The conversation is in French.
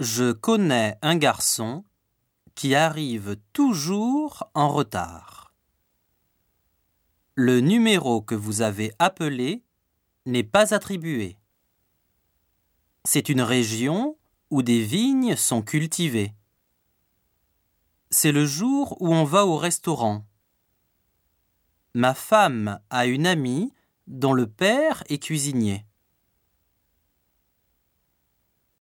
Je connais un garçon qui arrive toujours en retard. Le numéro que vous avez appelé n'est pas attribué. C'est une région où des vignes sont cultivées. C'est le jour où on va au restaurant. Ma femme a une amie dont le père est cuisinier.